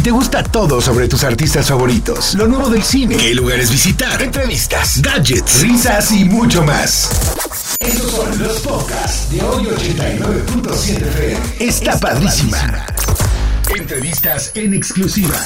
Si te gusta todo sobre tus artistas favoritos, lo nuevo del cine, qué lugares visitar, entrevistas, gadgets, risas y mucho más. Estos son los podcasts de hoy 89.7 FM. Está padrísima. Entrevistas en exclusiva.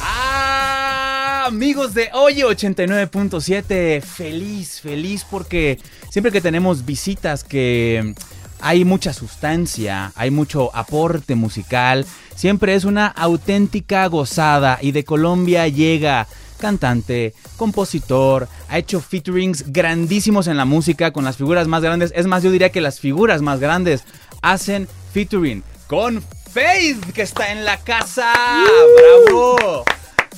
Ah, amigos de Oye 89.7, feliz, feliz porque siempre que tenemos visitas que hay mucha sustancia, hay mucho aporte musical, siempre es una auténtica gozada y de Colombia llega cantante, compositor, ha hecho featurings grandísimos en la música con las figuras más grandes, es más yo diría que las figuras más grandes hacen featuring con Faith que está en la casa. ¡Bravo!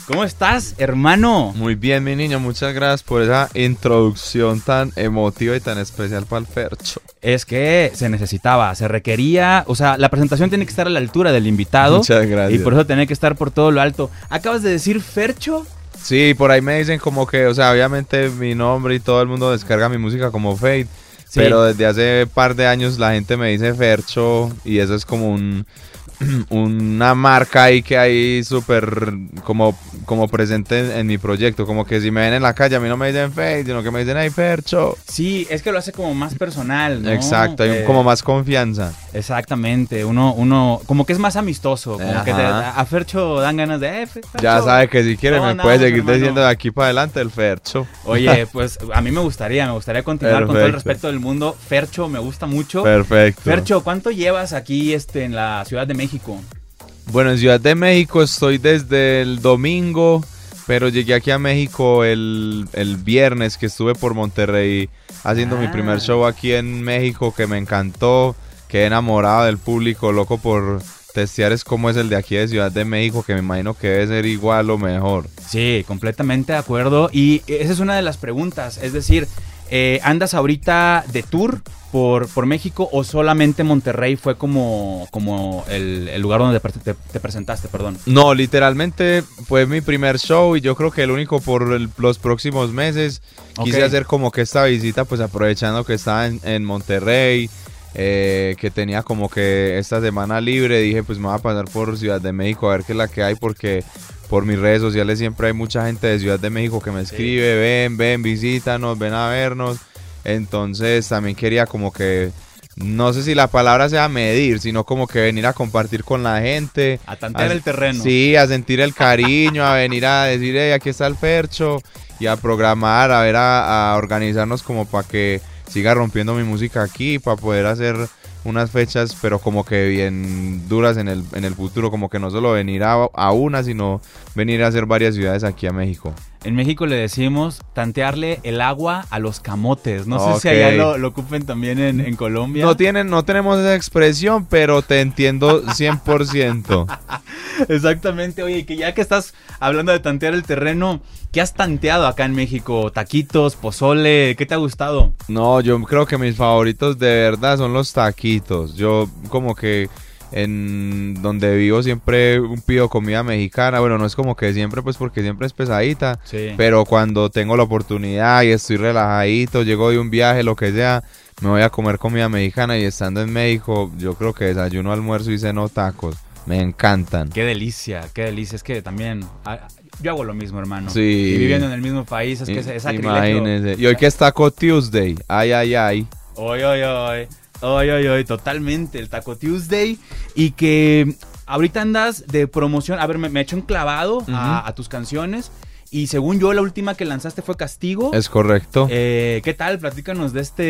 ¿Cómo estás, hermano? Muy bien, mi niño, muchas gracias por esa introducción tan emotiva y tan especial para el Fercho. Es que se necesitaba, se requería, o sea, la presentación tiene que estar a la altura del invitado. Muchas gracias. Y por eso tiene que estar por todo lo alto. ¿Acabas de decir Fercho? Sí, por ahí me dicen como que, o sea, obviamente mi nombre y todo el mundo descarga mi música como Fade. Pero desde hace par de años la gente me dice Fercho y eso es como un, una marca ahí que hay súper como, como presente en, mi proyecto. Como que si me ven en la calle, a mí no me dicen Face, sino que me dicen ay Fercho. Sí, es que lo hace como más personal, ¿no? Exacto, hay Eh, como más confianza. Exactamente, uno, uno, como que es más amistoso, como que te- a Fercho dan ganas de, eh, Fercho. Ya sabe que si quiere ¿Cómo me puede seguir hermano? diciendo de aquí para adelante el Fercho. Oye, pues a mí me gustaría, me gustaría continuar con todo el respeto del mundo. Fercho, me gusta mucho. Perfecto. Fercho, ¿cuánto llevas aquí este, en la Ciudad de México? Bueno, en Ciudad de México estoy desde el domingo, pero llegué aquí a México el, el viernes que estuve por Monterrey haciendo mi Ah. primer show aquí en México que me encantó, quedé enamorado del público, loco por testear es cómo es el de aquí de Ciudad de México, que me imagino que debe ser igual o mejor. Sí, completamente de acuerdo. Y esa es una de las preguntas. Es decir, eh, ¿andas ahorita de tour por, por México o solamente Monterrey fue como, como el, el lugar donde te, te- te presentaste? Perdón. No, literalmente fue mi primer show y yo creo que el único por el- los próximos meses. Quise hacer como que esta visita, pues aprovechando que estaba en, en Monterrey, eh, que tenía como que esta semana libre, dije pues me voy a pasar por Ciudad de México a ver qué es la que hay porque por mis redes sociales siempre hay mucha gente de Ciudad de México que me escribe, ven, ven, visítanos, ven a vernos. Entonces también quería como que, no sé si la palabra sea medir, sino como que venir a compartir con la gente. A tantear a- el terreno. Sí, a sentir el cariño, a venir a decir, hey, aquí está el Fercho, y a programar, a ver, a, a organizarnos como para que siga rompiendo mi música aquí, para poder hacer unas fechas, pero como que bien duras en el, en el futuro, como que no solo venir a, a una, sino venir a hacer varias ciudades aquí a México. En México le decimos tantearle el agua a los camotes. No sé si allá lo, lo ocupen también en, en Colombia. No, tienen, no tenemos esa expresión, pero te entiendo 100%. Exactamente, oye, que ya que estás hablando de tantear el terreno, ¿qué has tanteado acá en México? Taquitos, pozole, ¿qué te ha gustado? No, yo creo que mis favoritos de verdad son los taquitos. Yo como que en donde vivo siempre pido comida mexicana. Bueno, no es como que siempre, pues porque siempre es pesadita. Sí. Pero cuando tengo la oportunidad y estoy relajadito, llego de un viaje, lo que sea, me voy a comer comida mexicana y estando en México, yo creo que desayuno, almuerzo y ceno tacos. Me encantan. Qué delicia, qué delicia. Es que también ah, yo hago lo mismo, hermano. Sí. Y viviendo en el mismo país, es que es, es. Y hoy que es Taco Tuesday. Ay, ay, ay. Oy, oy, oy. Oy, oy, oy, totalmente. El Taco Tuesday. Y que ahorita andas de promoción. A ver, me, me echo un clavado a, a tus canciones. Y según yo, la última que lanzaste fue Castigo. Es correcto. Eh, ¿Qué tal? Platícanos de este,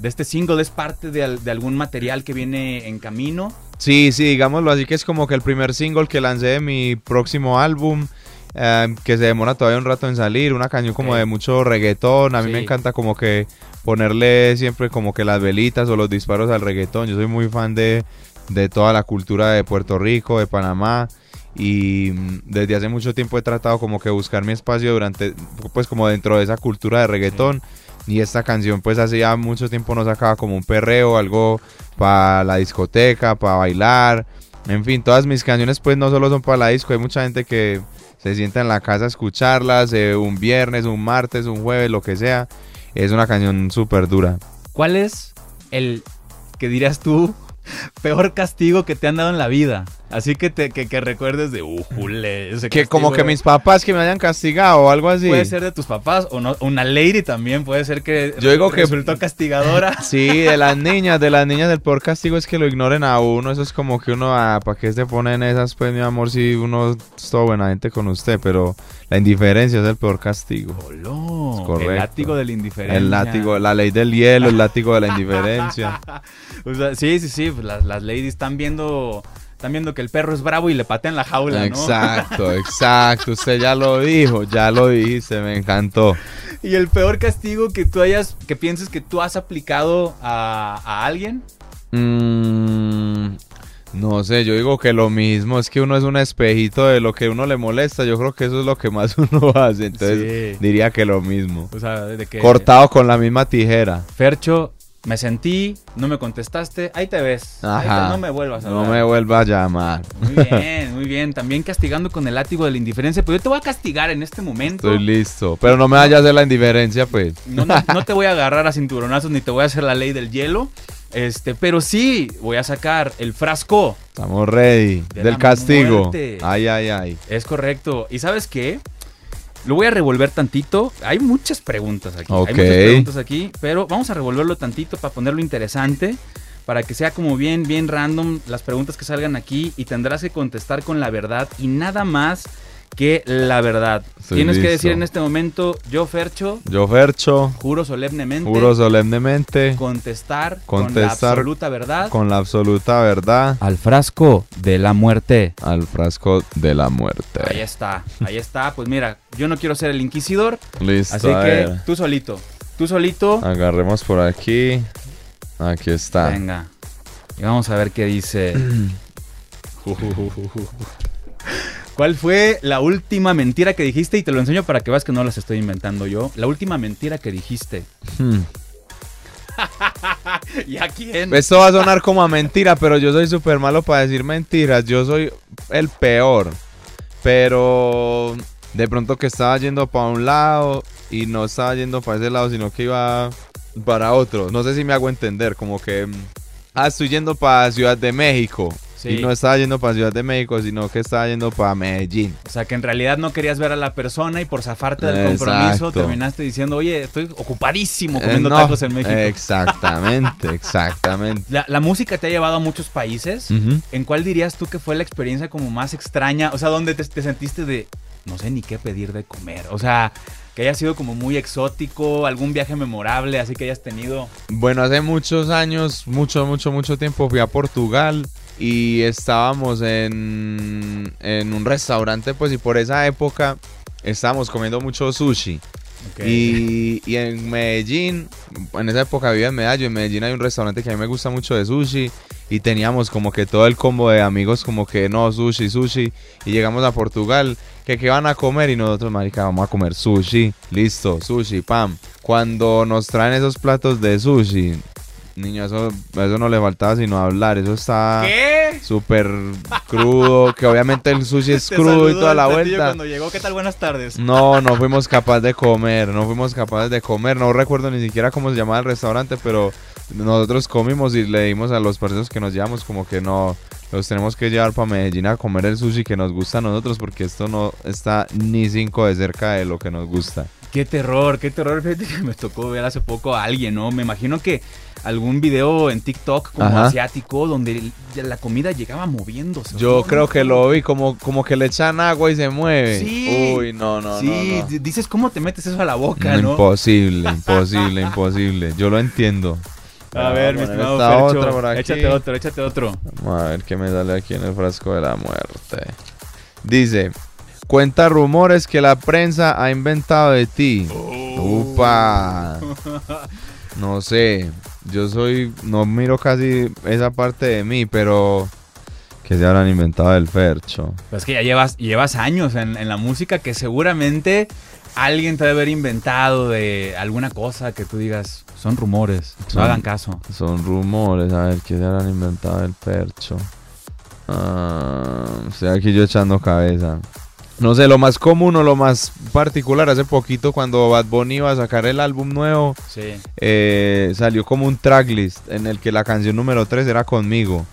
de este single. ¿Es parte de, al- de algún material que viene en camino? Sí, sí, digámoslo así que es como que el primer single que lancé de mi próximo álbum, eh, que se demora todavía un rato en salir, una canción como de mucho reggaetón, a mí Sí. me encanta como que ponerle siempre como que las velitas o los disparos al reggaetón, yo soy muy fan de, de toda la cultura de Puerto Rico, de Panamá y mm, desde hace mucho tiempo he tratado como que buscar mi espacio durante, pues como dentro de esa cultura de reggaetón. Y esta canción pues hace ya mucho tiempo no sacaba como un perreo, algo para la discoteca, para bailar. En fin, todas mis canciones pues no solo son para la disco, hay mucha gente que se sienta en la casa a escucharlas, eh, un viernes, un martes, un jueves, lo que sea. Es una canción súper dura. ¿Cuál es el que dirías tú peor castigo que te han dado en la vida? Así que, te, que, que recuerdes de, ujule, ese Que como que mis papás que me hayan castigado o algo así. Puede ser de tus papás o no, una lady también puede ser que Yo digo que- resultó castigadora. Sí, de las niñas, de las niñas del peor castigo es que lo ignoren a uno. Eso es como que uno, ah, ¿para qué se ponen esas? Pues mi amor, si uno es todo buena gente con usted, pero la indiferencia es el peor castigo. Oló, Es correcto. el látigo de la indiferencia. El látigo, la ley del hielo, el látigo de la indiferencia. O sea, sí, sí, sí, pues las, las ladies están viendo, están viendo que el perro es bravo y le patean la jaula, ¿no? Exacto, exacto. Usted ya lo dijo, ya lo dijiste, me encantó. Y el peor castigo que tú hayas, que pienses que tú has aplicado a, a alguien. Mm, no sé, yo digo que lo mismo, es que uno es un espejito de lo que uno le molesta, yo creo que eso es lo que más uno hace, entonces Sí. diría que lo mismo. O sea, de que... Cortado con la misma tijera. Fercho, me sentí, no me contestaste, ahí te ves. Ahí te- Ajá. no me vuelvas a No hablar. me vuelva a llamar. Muy bien, muy bien. También castigando con el látigo de la indiferencia. Pero yo te voy a castigar en este momento. Estoy listo. Pero no me vaya a hacer la indiferencia, pues. No, no- no te voy a agarrar a cinturonazos ni te voy a hacer la ley del hielo. Este, pero sí voy a sacar el frasco. Estamos ready. De Del castigo. muerte. Ay, ay, ay. Es correcto. ¿Y sabes qué? Lo voy a revolver tantito. Hay muchas preguntas aquí. Hay muchas preguntas aquí. Pero vamos a revolverlo tantito para ponerlo interesante. Para que sea como bien, bien random las preguntas que salgan aquí. Y tendrás que contestar con la verdad. Y nada más que la verdad. Estoy Tienes que decir en este momento, yo, Fercho, Yo, Fercho, juro solemnemente. juro solemnemente, contestar, con la Contestar absoluta verdad con la absoluta verdad, al frasco de la muerte. al frasco de la Ahí muerte. está, ahí está. Pues mira, yo no quiero ser el inquisidor, Listo. así que tú solito, tú solito. Agarremos por aquí. Aquí está. Venga. Y vamos a ver qué dice. ¿Cuál fue la última mentira que dijiste? Y te lo enseño para que veas que no las estoy inventando yo. La última mentira que dijiste. Hmm. ¿Y a quién? Esto va a sonar como a mentira, pero yo soy súper malo para decir mentiras. Yo soy el peor. Pero de pronto que estaba yendo para un lado y no estaba yendo para ese lado, sino que iba para otro. No sé si me hago entender, como que... mm, Ah, estoy yendo para Ciudad de México. Sí. Y no estaba yendo para Ciudad de México, sino que estaba yendo para Medellín. O sea, que en realidad no querías ver a la persona y por zafarte del Exacto. compromiso terminaste diciendo, oye, estoy ocupadísimo comiendo Eh, no, tacos en México. Exactamente, exactamente. La, la música te ha llevado a muchos países. ¿En cuál dirías tú que fue la experiencia como más extraña? O sea, donde te, te sentiste de, no sé ni qué pedir de comer. O sea, que haya sido como muy exótico, algún viaje memorable, así que hayas tenido. Bueno, hace muchos años, mucho, mucho, mucho tiempo fui a Portugal y estábamos en, en un restaurante, pues, y por esa época estábamos comiendo mucho sushi. Y, y en Medellín, en esa época vivía en Medallo, en Medellín hay un restaurante que a mí me gusta mucho de sushi y teníamos como que todo el combo de amigos como que no, sushi, sushi y llegamos a Portugal, que qué van a comer y nosotros, marica, vamos a comer sushi, listo, sushi, pam. Cuando nos traen esos platos de sushi, niño, eso, eso no le faltaba sino hablar, eso está súper crudo, que obviamente el sushi es Te crudo y toda la vuelta. Cuando llegó, ¿qué tal? Buenas tardes. No, no fuimos capaces de comer, no fuimos capaces de comer, no recuerdo ni siquiera cómo se llamaba el restaurante, pero nosotros comimos y le dimos a los parceros que nos llevamos como que no, los tenemos que llevar para Medellín a comer el sushi que nos gusta a nosotros porque esto no está ni cinco de cerca de lo que nos gusta. Qué terror, qué terror. Fíjate que me tocó ver hace poco a alguien, ¿no? Me imagino que algún video en TikTok como Ajá. asiático donde la comida llegaba moviéndose. Yo No, creo que lo vi como, como que le echan agua y se mueve. Sí. Uy, no, no, sí, no. no. dices, ¿cómo te metes eso a la boca, no? Imposible, imposible, imposible. Yo lo entiendo. A ver, mi estimado Fercho, otra por aquí. échate otro, échate otro. Vamos a ver qué me sale aquí en el frasco de la muerte. Dice, cuenta rumores que la prensa ha inventado de ti. Upa. No sé, yo soy, no miro casi esa parte de mí, pero que se habrán inventado del Fercho. Pues que ya llevas, llevas años en, en la música que seguramente alguien te debe haber inventado de alguna cosa que tú digas, son rumores, no hagan caso. Son rumores, a ver, que se habrán inventado del Fercho. Ah, estoy aquí yo echando cabeza. No sé, lo más común o lo más particular, hace poquito cuando Bad Bunny iba a sacar el álbum nuevo, Sí. eh, salió como un tracklist en el que la canción número 3 era conmigo.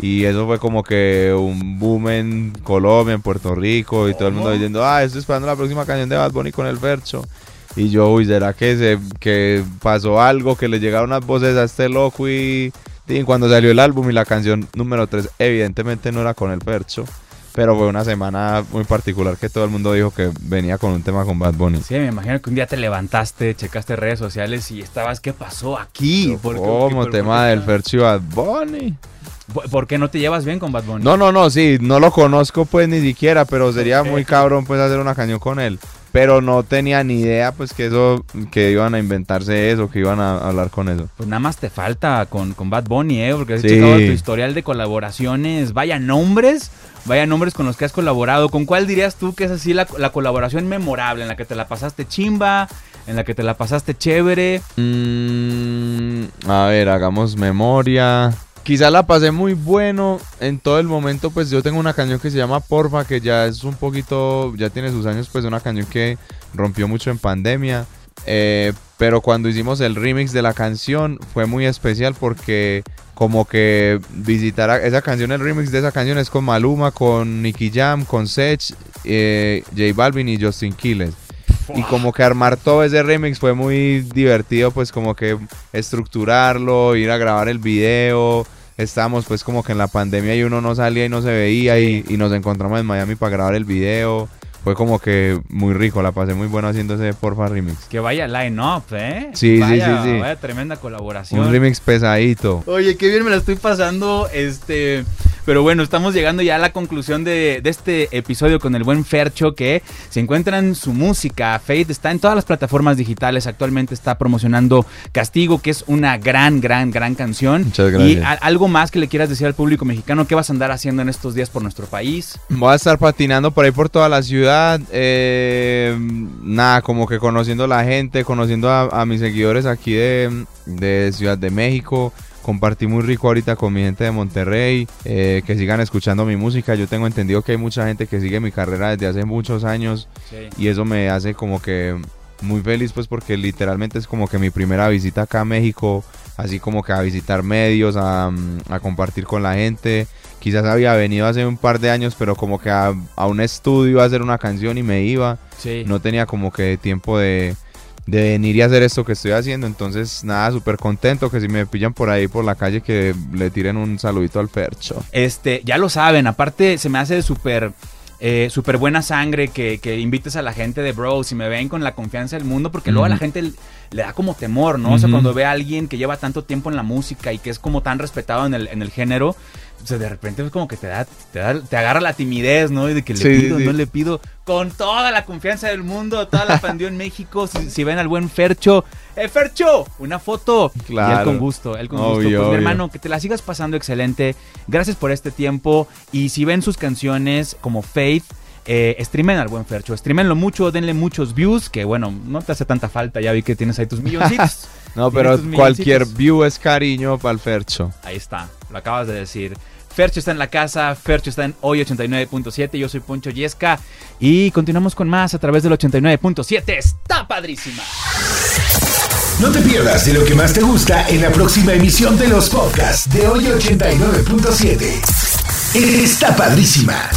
Y eso fue como que un boom en Colombia, en Puerto Rico, y todo el mundo diciendo, ah, estoy esperando la próxima canción de Bad Bunny con el Fercho. Y yo, uy, ¿será que, se, que pasó algo? Que le llegaron unas voces a este loco y, y cuando salió el álbum y la canción número 3 evidentemente no era con el Fercho. Pero fue una semana muy particular que todo el mundo dijo que venía con un tema con Bad Bunny. Sí, me imagino que un día te levantaste, checaste redes sociales y estabas, ¿qué pasó aquí? ¿Por ¿Cómo? tema del Fercho y Bad Bunny. ¿Por qué no te llevas bien con Bad Bunny? No, no, no, sí, no lo conozco pues ni siquiera, pero sería muy cabrón pues hacer una cañón con él pero no tenía ni idea pues que eso, que iban a inventarse eso, que iban a hablar con eso. Pues nada más te falta con, con Bad Bunny, ¿eh? Porque has checado tu historial de colaboraciones, vaya nombres, vaya nombres con los que has colaborado. ¿Con cuál dirías tú que es así la, colaboración memorable, en la que te la pasaste chimba, en la que te la pasaste chévere? Mm, a ver, hagamos memoria. Quizá la pasé muy bueno en todo el momento, pues yo tengo una canción que se llama Porfa, que ya es un poquito, ya tiene sus años, pues una canción que rompió mucho en pandemia. Eh, pero cuando hicimos el remix de la canción fue muy especial porque como que visitar esa canción, el remix de esa canción es con Maluma, con Nicky Jam, con Sech, eh, J Balvin y Justin Quiles. Y como que armar todo ese remix fue muy divertido, pues como que estructurarlo, ir a grabar el video, estábamos pues como que en la pandemia y uno no salía y no se veía y, nos encontramos en Miami para grabar el video. Fue como que muy rico, la pasé muy bueno haciendo ese Porfa remix. Que vaya line-up, ¿eh? Sí, sí, sí, sí. Vaya tremenda colaboración. Un remix pesadito. Oye, qué bien me la estoy pasando. Este. Pero bueno, estamos llegando ya a la conclusión de, este episodio con el buen Fercho que se encuentra en su música. Faith está en todas las plataformas digitales. Actualmente está promocionando Castigo, que es una gran, gran, gran canción. Muchas gracias. Y algo más que le quieras decir al público mexicano, ¿qué vas a andar haciendo en estos días por nuestro país? Voy a estar patinando por ahí por toda la ciudad. Eh, nada, como que conociendo a la gente, conociendo a, mis seguidores aquí de, de Ciudad de México compartí muy rico ahorita con mi gente de Monterrey, eh, que sigan escuchando mi música. Yo tengo entendido que hay mucha gente que sigue mi carrera desde hace muchos años y eso me hace como que muy feliz pues porque literalmente es como que mi primera visita acá a México, así como que a visitar medios, a, compartir con la gente. Quizás había venido hace un par de años, pero como que a, un estudio a hacer una canción y me iba. No tenía como que tiempo de, de venir y hacer esto que estoy haciendo. Entonces, nada, súper contento que si me pillan por ahí por la calle que le tiren un saludito al Fercho. Este, ya lo saben, aparte se me hace súper... Eh, súper buena sangre que, que, invites a la gente de bro, si me ven con la confianza del mundo, porque luego a la gente le da como temor, ¿no? O sea, cuando ve a alguien que lleva tanto tiempo en la música y que es como tan respetado en el, en el género, o sea, de repente es como que te da, te agarra la timidez, ¿no? Y de que le pido, no le pido, con toda la confianza del mundo, toda la pandilla en México, si, ven al buen Fercho, ¡eh, Fercho! Una foto. Claro. Y él con gusto, él con gusto. Pues mi hermano, que te la sigas pasando excelente. Gracias por este tiempo. Y si ven sus canciones como Faith, eh, streamen al buen Fercho, streamenlo mucho, denle muchos views, que bueno, no te hace tanta falta, ya vi que tienes ahí tus milloncitos. no, pero cualquier view es cariño para el Fercho. Ahí está, lo acabas de decir. Fercho está en la casa, Fercho está en hoy 89.7, yo soy Poncho Yesca y continuamos con más a través del 89.7. Está padrísima. No te pierdas de lo que más te gusta en la próxima emisión de los podcasts de hoy 89.7. Está padrísima.